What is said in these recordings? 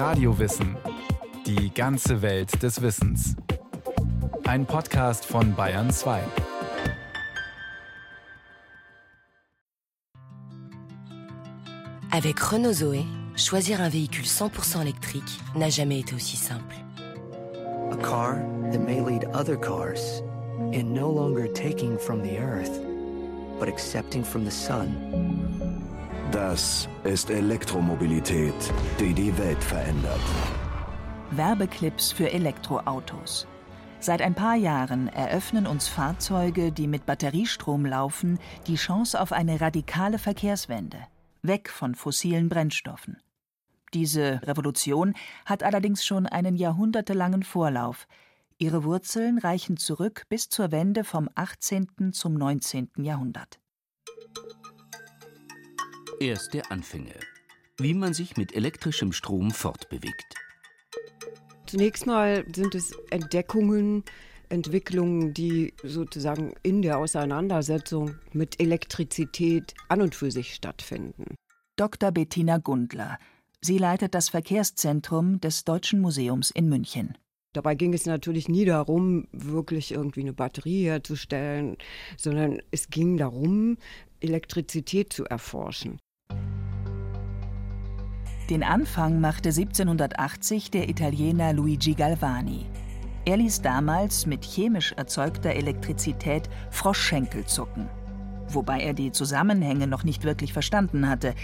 Radiowissen. Die ganze Welt des Wissens. Ein Podcast von Bayern 2. Avec Renault Zoé, choisir un véhicule 100% électrique n'a jamais été aussi simple. A car that may lead other cars in no longer taking from the earth, but accepting from the sun. Das ist Elektromobilität, die die Welt verändert. Werbeclips für Elektroautos. Seit ein paar Jahren eröffnen uns Fahrzeuge, die mit Batteriestrom laufen, die Chance auf eine radikale Verkehrswende. Weg von fossilen Brennstoffen. Diese Revolution hat allerdings schon einen jahrhundertelangen Vorlauf. Ihre Wurzeln reichen zurück bis zur Wende vom 18. zum 19. Jahrhundert. Erste Anfänge. Wie man sich mit elektrischem Strom fortbewegt. Zunächst mal sind es Entdeckungen, Entwicklungen, die sozusagen in der Auseinandersetzung mit Elektrizität an und für sich stattfinden. Dr. Bettina Gundler. Sie leitet das Verkehrszentrum des Deutschen Museums in München. Dabei ging es natürlich nie darum, wirklich irgendwie eine Batterie herzustellen, sondern es ging darum, Elektrizität zu erforschen. Den Anfang machte 1780 der Italiener Luigi Galvani. Er ließ damals mit chemisch erzeugter Elektrizität Froschschenkel zucken. Wobei er die Zusammenhänge noch nicht wirklich verstanden hatte.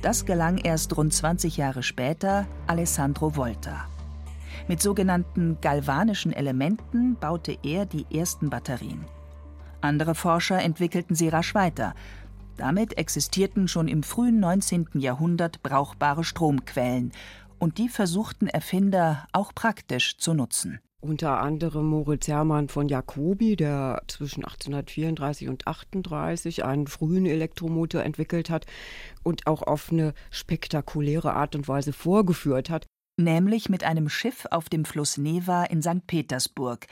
Das gelang erst rund 20 Jahre später Alessandro Volta. Mit sogenannten galvanischen Elementen baute er die ersten Batterien. Andere Forscher entwickelten sie rasch weiter. Damit existierten schon im frühen 19. Jahrhundert brauchbare Stromquellen, und die versuchten Erfinder auch praktisch zu nutzen. Unter anderem Moritz Hermann von Jacobi, der zwischen 1834 und 1838 einen frühen Elektromotor entwickelt hat und auch auf eine spektakuläre Art und Weise vorgeführt hat. Nämlich mit einem Schiff auf dem Fluss Neva in St. Petersburg,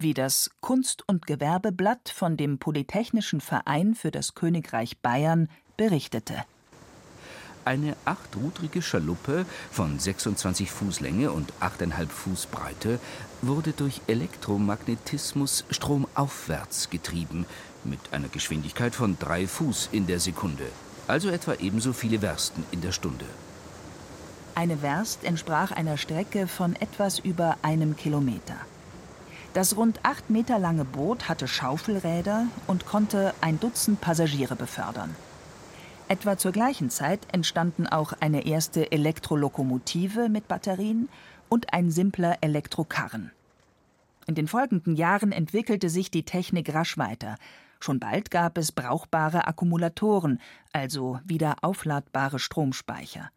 wie das Kunst- und Gewerbeblatt von dem Polytechnischen Verein für das Königreich Bayern berichtete. Eine achtrudrige Schaluppe von 26 Fuß Länge und 8,5 Fuß Breite wurde durch Elektromagnetismus stromaufwärts getrieben, mit einer Geschwindigkeit von 3 Fuß in der Sekunde, also etwa ebenso viele Wersten in der Stunde. Eine Werst entsprach einer Strecke von etwas über einem Kilometer. Das rund acht Meter lange Boot hatte Schaufelräder und konnte ein Dutzend Passagiere befördern. Etwa zur gleichen Zeit entstanden auch eine erste Elektrolokomotive mit Batterien und ein simpler Elektrokarren. In den folgenden Jahren entwickelte sich die Technik rasch weiter. Schon bald gab es brauchbare Akkumulatoren, also wieder aufladbare Stromspeicher.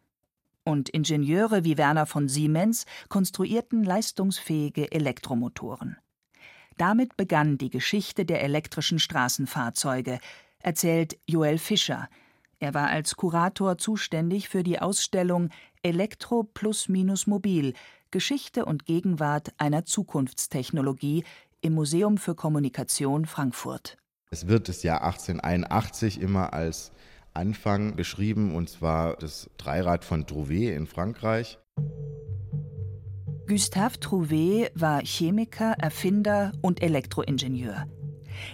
Und Ingenieure wie Werner von Siemens konstruierten leistungsfähige Elektromotoren. Damit begann die Geschichte der elektrischen Straßenfahrzeuge, erzählt Joel Fischer. Er war als Kurator zuständig für die Ausstellung Elektro plus minus mobil Geschichte und Gegenwart einer Zukunftstechnologie im Museum für Kommunikation Frankfurt. Es wird das Jahr 1881 immer als Anfang beschrieben, und zwar das Dreirad von Trouvé in Frankreich. Gustave Trouvé war Chemiker, Erfinder und Elektroingenieur.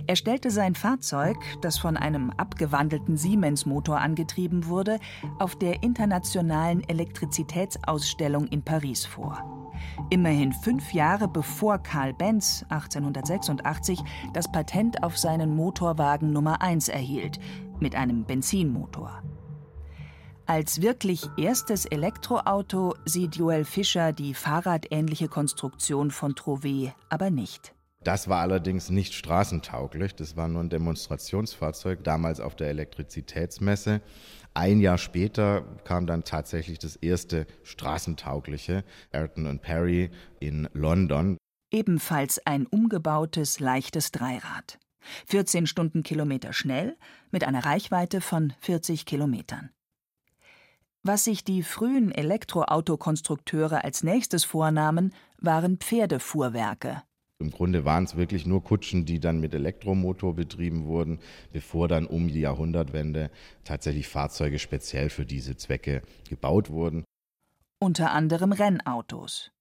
Er stellte sein Fahrzeug, das von einem abgewandelten Siemens-Motor angetrieben wurde, auf der Internationalen Elektrizitätsausstellung in Paris vor. Immerhin fünf Jahre bevor Karl Benz 1886 das Patent auf seinen Motorwagen Nummer 1 erhielt, mit einem Benzinmotor. Als wirklich erstes Elektroauto sieht Joel Fischer die fahrradähnliche Konstruktion von Trouvé aber nicht. Das war allerdings nicht straßentauglich. Das war nur ein Demonstrationsfahrzeug, damals auf der Elektrizitätsmesse. Ein Jahr später kam dann tatsächlich das erste straßentaugliche Ayrton und Perry in London. Ebenfalls ein umgebautes, leichtes Dreirad. 14 Stundenkilometer schnell mit einer Reichweite von 40 Kilometern. Was sich die frühen Elektroautokonstrukteure als nächstes vornahmen, waren Pferdefuhrwerke. Im Grunde waren es wirklich nur Kutschen, die dann mit Elektromotor betrieben wurden, bevor dann um die Jahrhundertwende tatsächlich Fahrzeuge speziell für diese Zwecke gebaut wurden. unter anderem Rennautos.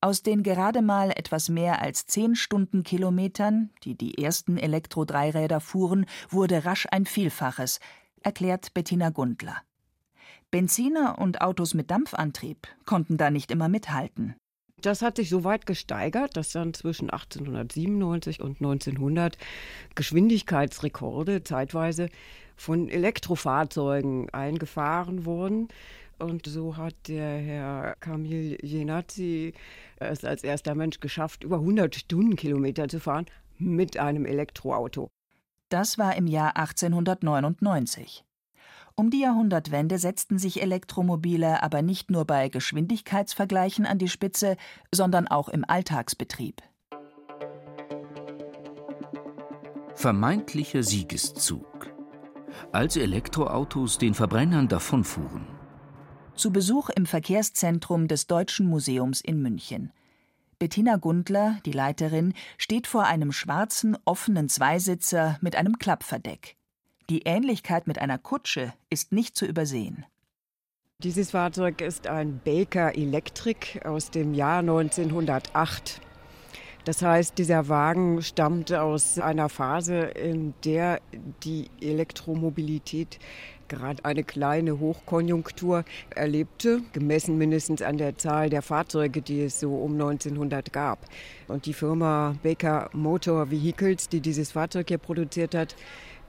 Aus den gerade mal etwas mehr als zehn Stundenkilometern, die die ersten Elektro-Dreiräder fuhren, wurde rasch ein Vielfaches, erklärt Bettina Gundler. Benziner und Autos mit Dampfantrieb konnten da nicht immer mithalten. Das hat sich so weit gesteigert, dass dann zwischen 1897 und 1900 Geschwindigkeitsrekorde zeitweise von Elektrofahrzeugen eingefahren wurden. Und so hat der Herr Camille Jenazzi es als erster Mensch geschafft, über 100 Stundenkilometer zu fahren mit einem Elektroauto. Das war im Jahr 1899. Um die Jahrhundertwende setzten sich Elektromobile aber nicht nur bei Geschwindigkeitsvergleichen an die Spitze, sondern auch im Alltagsbetrieb. Vermeintlicher Siegeszug. Als Elektroautos den Verbrennern davonfuhren. Zu Besuch im Verkehrszentrum des Deutschen Museums in München. Bettina Gundler, die Leiterin, steht vor einem schwarzen, offenen Zweisitzer mit einem Klappverdeck. Die Ähnlichkeit mit einer Kutsche ist nicht zu übersehen. Dieses Fahrzeug ist ein Baker Electric aus dem Jahr 1908. Das heißt, dieser Wagen stammt aus einer Phase, in der die Elektromobilität gerade eine kleine Hochkonjunktur erlebte, gemessen mindestens an der Zahl der Fahrzeuge, die es so um 1900 gab. Und die Firma Baker Motor Vehicles, die dieses Fahrzeug hier produziert hat,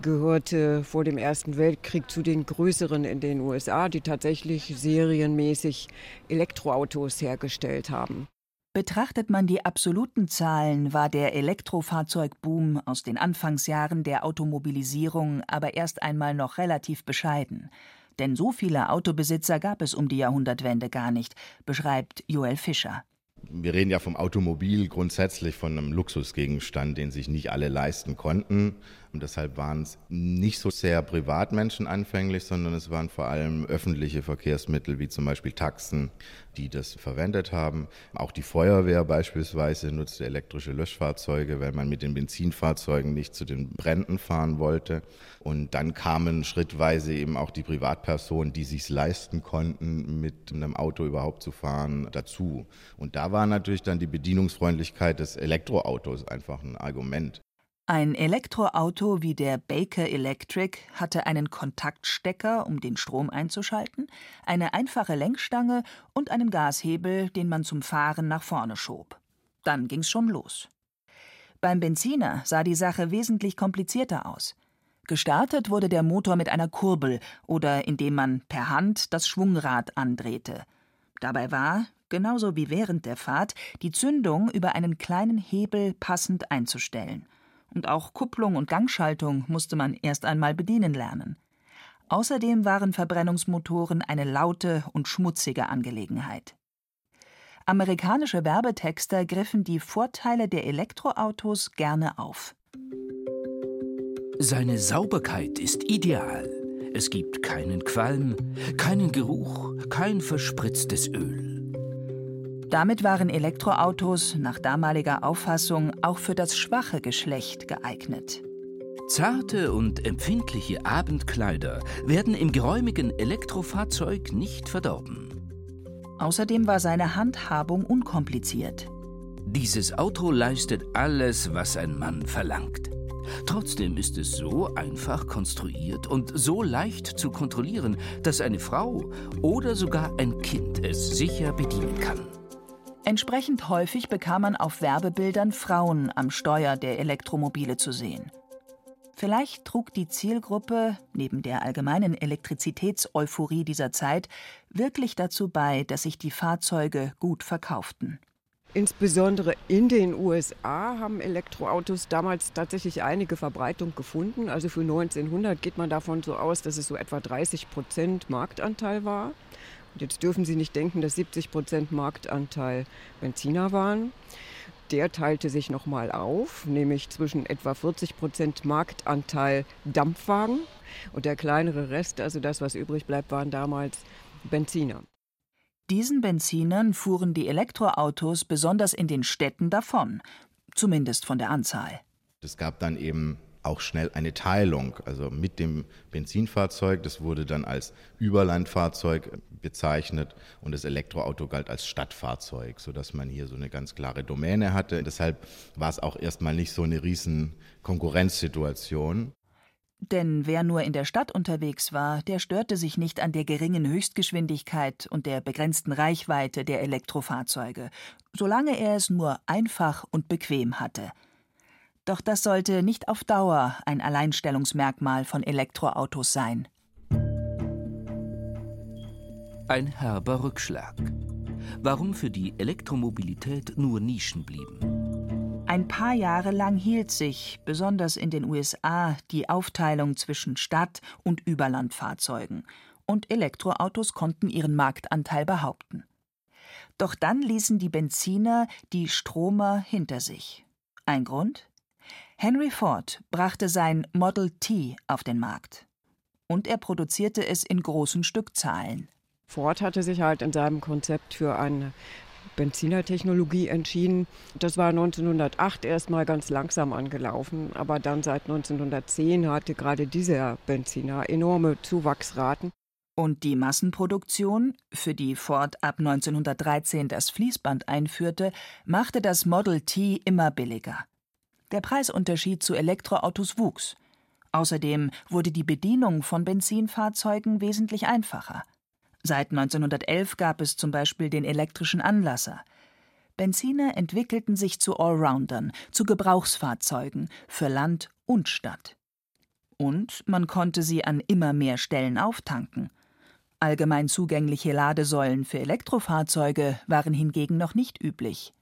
gehörte vor dem Ersten Weltkrieg zu den größeren in den USA, die tatsächlich serienmäßig Elektroautos hergestellt haben. Betrachtet man die absoluten Zahlen, war der Elektrofahrzeugboom aus den Anfangsjahren der Automobilisierung aber erst einmal noch relativ bescheiden. Denn so viele Autobesitzer gab es um die Jahrhundertwende gar nicht, beschreibt Joel Fischer. Wir reden ja vom Automobil grundsätzlich von einem Luxusgegenstand, den sich nicht alle leisten konnten. Und deshalb waren es nicht so sehr Privatmenschen anfänglich, sondern es waren vor allem öffentliche Verkehrsmittel, wie zum Beispiel Taxen, die das verwendet haben. Auch die Feuerwehr beispielsweise nutzte elektrische Löschfahrzeuge, weil man mit den Benzinfahrzeugen nicht zu den Bränden fahren wollte. Und dann kamen schrittweise eben auch die Privatpersonen, die sich leisten konnten, mit einem Auto überhaupt zu fahren, dazu. Und da war natürlich dann die Bedienungsfreundlichkeit des Elektroautos einfach ein Argument. Ein Elektroauto wie der Baker Electric hatte einen Kontaktstecker, um den Strom einzuschalten, eine einfache Lenkstange und einen Gashebel, den man zum Fahren nach vorne schob. Dann ging's schon los. Beim Benziner sah die Sache wesentlich komplizierter aus. Gestartet wurde der Motor mit einer Kurbel oder indem man per Hand das Schwungrad andrehte. Dabei war, genauso wie während der Fahrt, die Zündung über einen kleinen Hebel passend einzustellen und auch Kupplung und Gangschaltung musste man erst einmal bedienen lernen. Außerdem waren Verbrennungsmotoren eine laute und schmutzige Angelegenheit. Amerikanische Werbetexter griffen die Vorteile der Elektroautos gerne auf. Seine Sauberkeit ist ideal. Es gibt keinen Qualm, keinen Geruch, kein verspritztes Öl. Damit waren Elektroautos nach damaliger Auffassung auch für das schwache Geschlecht geeignet. Zarte und empfindliche Abendkleider werden im geräumigen Elektrofahrzeug nicht verdorben. Außerdem war seine Handhabung unkompliziert. Dieses Auto leistet alles, was ein Mann verlangt. Trotzdem ist es so einfach konstruiert und so leicht zu kontrollieren, dass eine Frau oder sogar ein Kind es sicher bedienen kann. Entsprechend häufig bekam man auf Werbebildern Frauen am Steuer der Elektromobile zu sehen. Vielleicht trug die Zielgruppe, neben der allgemeinen Elektrizitätseuphorie dieser Zeit, wirklich dazu bei, dass sich die Fahrzeuge gut verkauften. Insbesondere in den USA haben Elektroautos damals tatsächlich einige Verbreitung gefunden. Also für 1900 geht man davon so aus, dass es so etwa 30 Prozent Marktanteil war. Jetzt dürfen Sie nicht denken, dass 70 Prozent Marktanteil Benziner waren. Der teilte sich nochmal auf, nämlich zwischen etwa 40 Prozent Marktanteil Dampfwagen und der kleinere Rest, also das, was übrig bleibt, waren damals Benziner. Diesen Benzinern fuhren die Elektroautos besonders in den Städten davon, zumindest von der Anzahl. Es gab dann eben auch schnell eine Teilung. Also mit dem Benzinfahrzeug, das wurde dann als Überlandfahrzeug bezeichnet und das Elektroauto galt als Stadtfahrzeug, sodass man hier so eine ganz klare Domäne hatte. Deshalb war es auch erstmal nicht so eine riesen Konkurrenzsituation. Denn wer nur in der Stadt unterwegs war, der störte sich nicht an der geringen Höchstgeschwindigkeit und der begrenzten Reichweite der Elektrofahrzeuge, solange er es nur einfach und bequem hatte. Doch das sollte nicht auf Dauer ein Alleinstellungsmerkmal von Elektroautos sein. Ein herber Rückschlag. Warum für die Elektromobilität nur Nischen blieben? Ein paar Jahre lang hielt sich, besonders in den USA, die Aufteilung zwischen Stadt- und Überlandfahrzeugen, und Elektroautos konnten ihren Marktanteil behaupten. Doch dann ließen die Benziner die Stromer hinter sich. Ein Grund? Henry Ford brachte sein Model T auf den Markt. Und er produzierte es in großen Stückzahlen. Ford hatte sich halt in seinem Konzept für eine Benzinertechnologie entschieden. Das war 1908 erstmal ganz langsam angelaufen, aber dann seit 1910 hatte gerade dieser Benziner enorme Zuwachsraten. Und die Massenproduktion, für die Ford ab 1913 das Fließband einführte, machte das Model T immer billiger. Der Preisunterschied zu Elektroautos wuchs. Außerdem wurde die Bedienung von Benzinfahrzeugen wesentlich einfacher. Seit 1911 gab es zum Beispiel den elektrischen Anlasser. Benziner entwickelten sich zu Allroundern, zu Gebrauchsfahrzeugen für Land und Stadt. Und man konnte sie an immer mehr Stellen auftanken. Allgemein zugängliche Ladesäulen für Elektrofahrzeuge waren hingegen noch nicht üblich.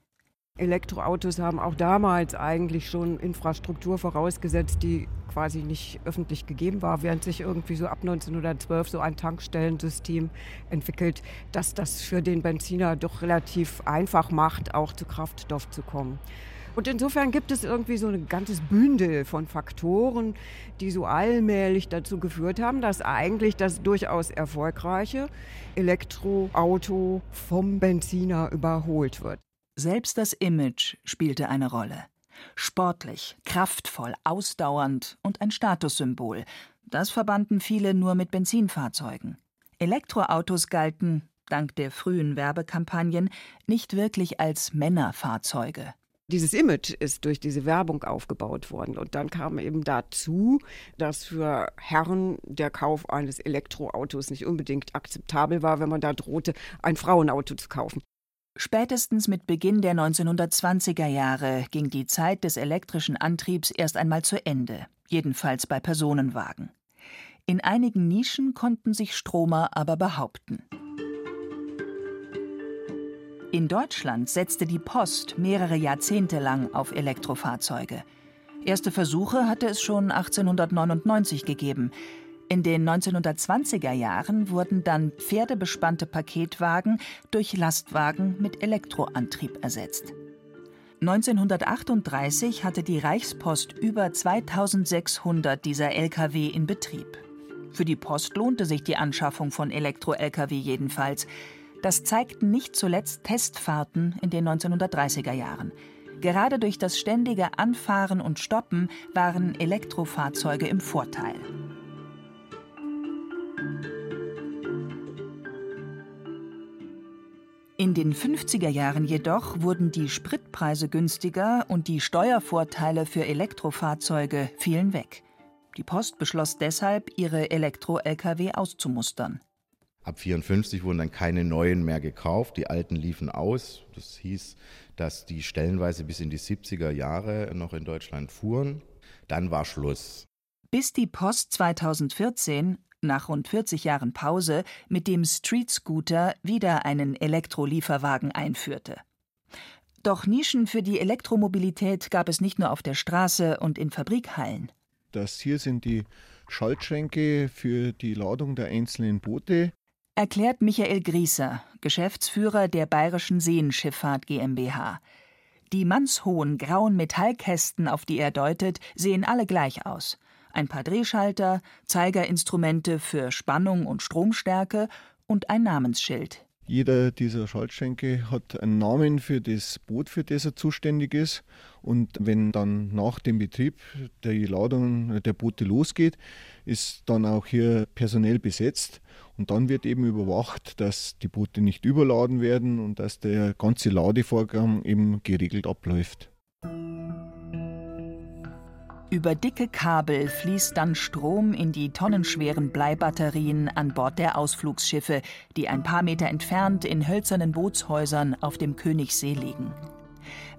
Elektroautos haben auch damals eigentlich schon Infrastruktur vorausgesetzt, die quasi nicht öffentlich gegeben war, während sich irgendwie so ab 1912 so ein Tankstellensystem entwickelt, dass das für den Benziner doch relativ einfach macht, auch zu Kraftstoff zu kommen. Und insofern gibt es irgendwie so ein ganzes Bündel von Faktoren, die so allmählich dazu geführt haben, dass eigentlich das durchaus erfolgreiche Elektroauto vom Benziner überholt wird. Selbst das Image spielte eine Rolle. Sportlich, kraftvoll, ausdauernd und ein Statussymbol. Das verbanden viele nur mit Benzinfahrzeugen. Elektroautos galten, dank der frühen Werbekampagnen, nicht wirklich als Männerfahrzeuge. Dieses Image ist durch diese Werbung aufgebaut worden. Und dann kam eben dazu, dass für Herren der Kauf eines Elektroautos nicht unbedingt akzeptabel war, wenn man da drohte, ein Frauenauto zu kaufen. Spätestens mit Beginn der 1920er Jahre ging die Zeit des elektrischen Antriebs erst einmal zu Ende, jedenfalls bei Personenwagen. In einigen Nischen konnten sich Stromer aber behaupten. In Deutschland setzte die Post mehrere Jahrzehnte lang auf Elektrofahrzeuge. Erste Versuche hatte es schon 1899 gegeben. In den 1920er Jahren wurden dann pferdebespannte Paketwagen durch Lastwagen mit Elektroantrieb ersetzt. 1938 hatte die Reichspost über 2600 dieser Lkw in Betrieb. Für die Post lohnte sich die Anschaffung von Elektro-Lkw jedenfalls. Das zeigten nicht zuletzt Testfahrten in den 1930er Jahren. Gerade durch das ständige Anfahren und Stoppen waren Elektrofahrzeuge im Vorteil. In den 50er Jahren jedoch wurden die Spritpreise günstiger und die Steuervorteile für Elektrofahrzeuge fielen weg. Die Post beschloss deshalb, ihre Elektro-Lkw auszumustern. Ab 54 wurden dann keine neuen mehr gekauft, die alten liefen aus. Das hieß, dass die stellenweise bis in die 70er Jahre noch in Deutschland fuhren. Dann war Schluss. Bis die Post 2014 nach rund 40 Jahren Pause mit dem Street Scooter wieder einen Elektrolieferwagen einführte. Doch Nischen für die Elektromobilität gab es nicht nur auf der Straße und in Fabrikhallen. Das hier sind die Schaltschränke für die Ladung der einzelnen Boote. Erklärt Michael Grieser, Geschäftsführer der Bayerischen Seenschifffahrt GmbH. Die mannshohen grauen Metallkästen, auf die er deutet, sehen alle gleich aus ein paar Drehschalter, Zeigerinstrumente für Spannung und Stromstärke und ein Namensschild. Jeder dieser Schaltschränke hat einen Namen für das Boot, für das er zuständig ist. Und wenn dann nach dem Betrieb die Ladung der Boote losgeht, ist dann auch hier personell besetzt. Und dann wird eben überwacht, dass die Boote nicht überladen werden und dass der ganze Ladevorgang eben geregelt abläuft. Über dicke Kabel fließt dann Strom in die tonnenschweren Bleibatterien an Bord der Ausflugsschiffe, die ein paar Meter entfernt in hölzernen Bootshäusern auf dem Königssee liegen.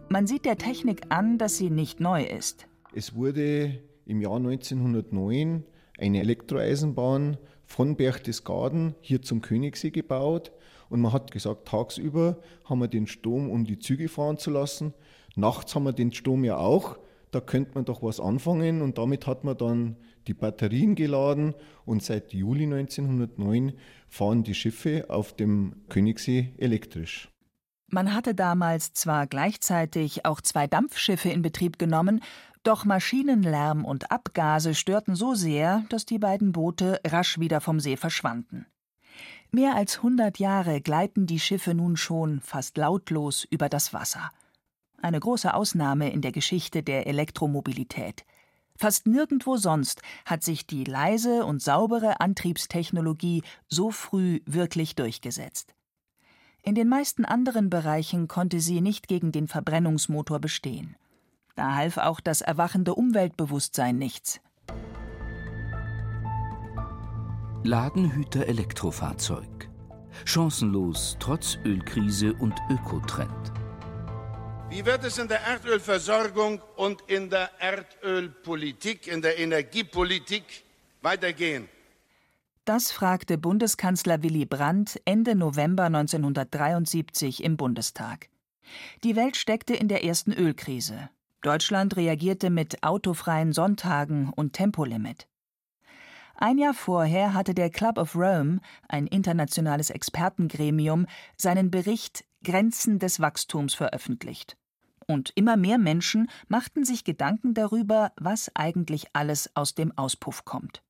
Man sieht der Technik an, dass sie nicht neu ist. Es wurde im Jahr 1909 eine Elektroeisenbahn von Berchtesgaden hier zum Königssee gebaut. Und man hat gesagt, tagsüber haben wir den Strom, um die Züge fahren zu lassen. Nachts haben wir den Strom ja auch da könnte man doch was anfangen und damit hat man dann die Batterien geladen und seit Juli 1909 fahren die Schiffe auf dem Königssee elektrisch. Man hatte damals zwar gleichzeitig auch zwei Dampfschiffe in Betrieb genommen, doch Maschinenlärm und Abgase störten so sehr, dass die beiden Boote rasch wieder vom See verschwanden. Mehr als 100 Jahre gleiten die Schiffe nun schon fast lautlos über das Wasser eine große Ausnahme in der Geschichte der Elektromobilität. Fast nirgendwo sonst hat sich die leise und saubere Antriebstechnologie so früh wirklich durchgesetzt. In den meisten anderen Bereichen konnte sie nicht gegen den Verbrennungsmotor bestehen. Da half auch das erwachende Umweltbewusstsein nichts. Ladenhüter Elektrofahrzeug. Chancenlos trotz Ölkrise und Ökotrend. Wie wird es in der Erdölversorgung und in der Erdölpolitik, in der Energiepolitik weitergehen? Das fragte Bundeskanzler Willy Brandt Ende November 1973 im Bundestag. Die Welt steckte in der ersten Ölkrise. Deutschland reagierte mit autofreien Sonntagen und Tempolimit. Ein Jahr vorher hatte der Club of Rome, ein internationales Expertengremium, seinen Bericht Grenzen des Wachstums veröffentlicht. Und immer mehr Menschen machten sich Gedanken darüber, was eigentlich alles aus dem Auspuff kommt.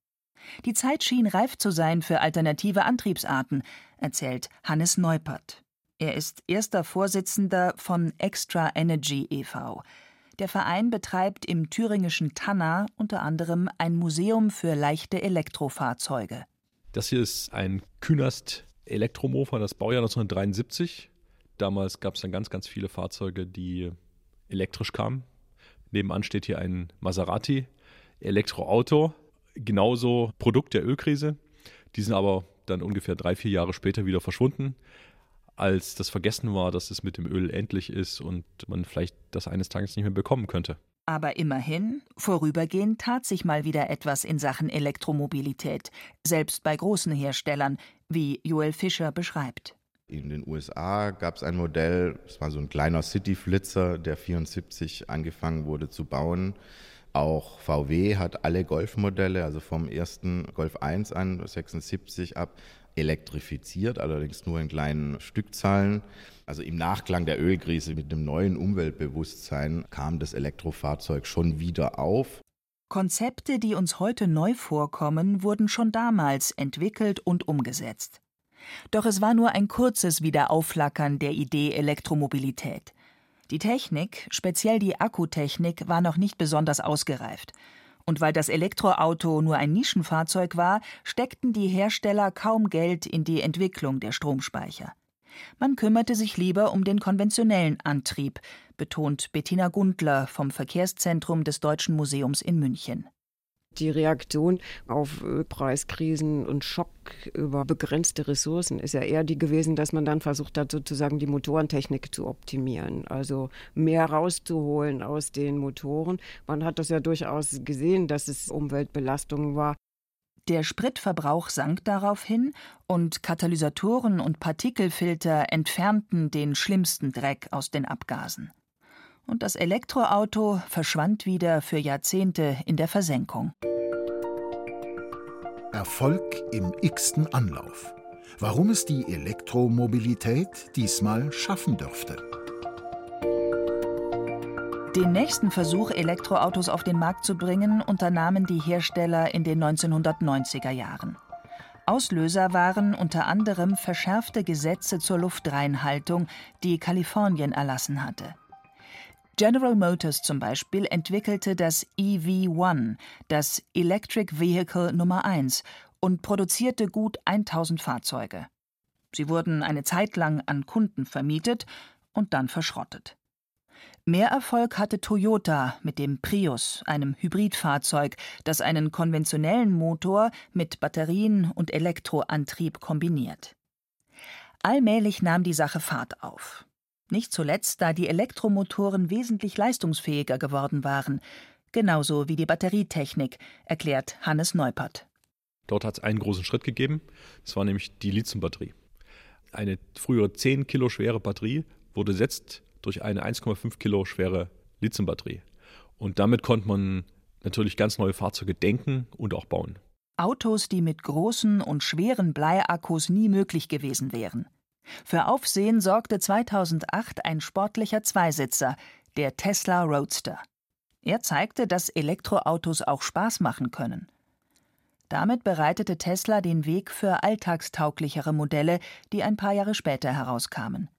Die Zeit schien reif zu sein für alternative Antriebsarten, erzählt Hannes Neupert. Er ist erster Vorsitzender von Extra Energy e.V. Der Verein betreibt im thüringischen Tanna unter anderem ein Museum für leichte Elektrofahrzeuge. Das hier ist ein Künast Elektromofa, das Baujahr 1973. Damals gab es dann ganz, ganz viele Fahrzeuge, die elektrisch kam. Nebenan steht hier ein Maserati Elektroauto, genauso Produkt der Ölkrise. Die sind aber dann ungefähr drei, vier Jahre später wieder verschwunden, als das vergessen war, dass es mit dem Öl endlich ist und man vielleicht das eines Tages nicht mehr bekommen könnte. Aber immerhin, vorübergehend tat sich mal wieder etwas in Sachen Elektromobilität, selbst bei großen Herstellern, wie Joel Fischer beschreibt. In den USA gab es ein Modell, es war so ein kleiner City-Flitzer, der 74 angefangen wurde zu bauen. Auch VW hat alle Golfmodelle, also vom ersten Golf 1 an, 76 ab, elektrifiziert, allerdings nur in kleinen Stückzahlen. Also im Nachklang der Ölkrise mit dem neuen Umweltbewusstsein kam das Elektrofahrzeug schon wieder auf. Konzepte, die uns heute neu vorkommen, wurden schon damals entwickelt und umgesetzt. Doch es war nur ein kurzes Wiederaufflackern der Idee Elektromobilität. Die Technik, speziell die Akkutechnik, war noch nicht besonders ausgereift. Und weil das Elektroauto nur ein Nischenfahrzeug war, steckten die Hersteller kaum Geld in die Entwicklung der Stromspeicher. Man kümmerte sich lieber um den konventionellen Antrieb, betont Bettina Gundler vom Verkehrszentrum des Deutschen Museums in München. Die Reaktion auf Ölpreiskrisen und Schock über begrenzte Ressourcen ist ja eher die gewesen, dass man dann versucht hat, sozusagen die Motorentechnik zu optimieren, also mehr rauszuholen aus den Motoren. Man hat das ja durchaus gesehen, dass es Umweltbelastung war. Der Spritverbrauch sank daraufhin und Katalysatoren und Partikelfilter entfernten den schlimmsten Dreck aus den Abgasen und das Elektroauto verschwand wieder für Jahrzehnte in der Versenkung. Erfolg im x-ten Anlauf. Warum es die Elektromobilität diesmal schaffen dürfte. Den nächsten Versuch, Elektroautos auf den Markt zu bringen, unternahmen die Hersteller in den 1990er Jahren. Auslöser waren unter anderem verschärfte Gesetze zur Luftreinhaltung, die Kalifornien erlassen hatte. General Motors zum Beispiel entwickelte das EV-1, das Electric Vehicle Nummer 1, und produzierte gut 1000 Fahrzeuge. Sie wurden eine Zeit lang an Kunden vermietet und dann verschrottet. Mehr Erfolg hatte Toyota mit dem Prius, einem Hybridfahrzeug, das einen konventionellen Motor mit Batterien und Elektroantrieb kombiniert. Allmählich nahm die Sache Fahrt auf. Nicht zuletzt, da die Elektromotoren wesentlich leistungsfähiger geworden waren, genauso wie die Batterietechnik, erklärt Hannes Neupert. Dort hat es einen großen Schritt gegeben, das war nämlich die Lithiumbatterie. Eine frühere 10 Kilo schwere Batterie wurde jetzt durch eine 1,5 Kilo schwere Lithiumbatterie. Und damit konnte man natürlich ganz neue Fahrzeuge denken und auch bauen. Autos, die mit großen und schweren Bleiakkus nie möglich gewesen wären. Für Aufsehen sorgte 2008 ein sportlicher Zweisitzer, der Tesla Roadster. Er zeigte, dass Elektroautos auch Spaß machen können. Damit bereitete Tesla den Weg für alltagstauglichere Modelle, die ein paar Jahre später herauskamen.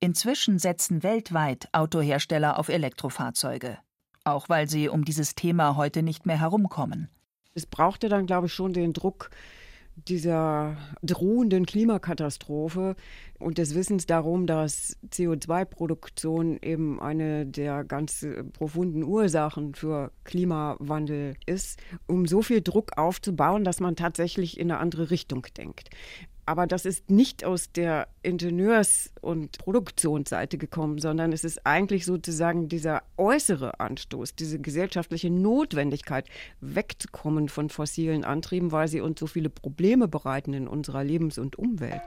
Inzwischen setzen weltweit Autohersteller auf Elektrofahrzeuge, auch weil sie um dieses Thema heute nicht mehr herumkommen. Es brauchte dann, glaube ich, schon den Druck dieser drohenden Klimakatastrophe und des Wissens darum, dass CO2-Produktion eben eine der ganz profunden Ursachen für Klimawandel ist, um so viel Druck aufzubauen, dass man tatsächlich in eine andere Richtung denkt. Aber das ist nicht aus der Ingenieurs- und Produktionsseite gekommen, sondern es ist eigentlich sozusagen dieser äußere Anstoß, diese gesellschaftliche Notwendigkeit, wegzukommen von fossilen Antrieben, weil sie uns so viele Probleme bereiten in unserer Lebens- und Umwelt.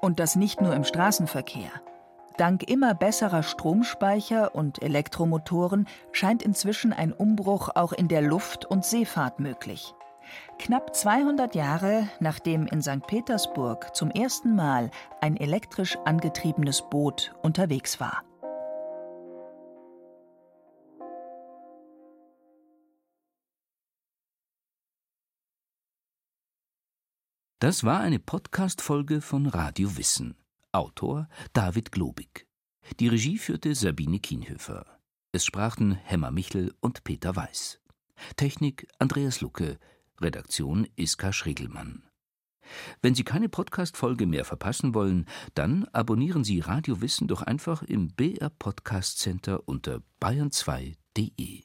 Und das nicht nur im Straßenverkehr. Dank immer besserer Stromspeicher und Elektromotoren scheint inzwischen ein Umbruch auch in der Luft- und Seefahrt möglich. Knapp 200 Jahre nachdem in St. Petersburg zum ersten Mal ein elektrisch angetriebenes Boot unterwegs war. Das war eine Podcast-Folge von Radio Wissen. Autor David Globig. Die Regie führte Sabine Kienhöfer. Es sprachen Hemmer Michel und Peter Weiß. Technik Andreas Lucke. Redaktion Iska Schregelmann. Wenn Sie keine Podcast-Folge mehr verpassen wollen, dann abonnieren Sie Radio Wissen doch einfach im BR Podcast Center unter bayern2.de.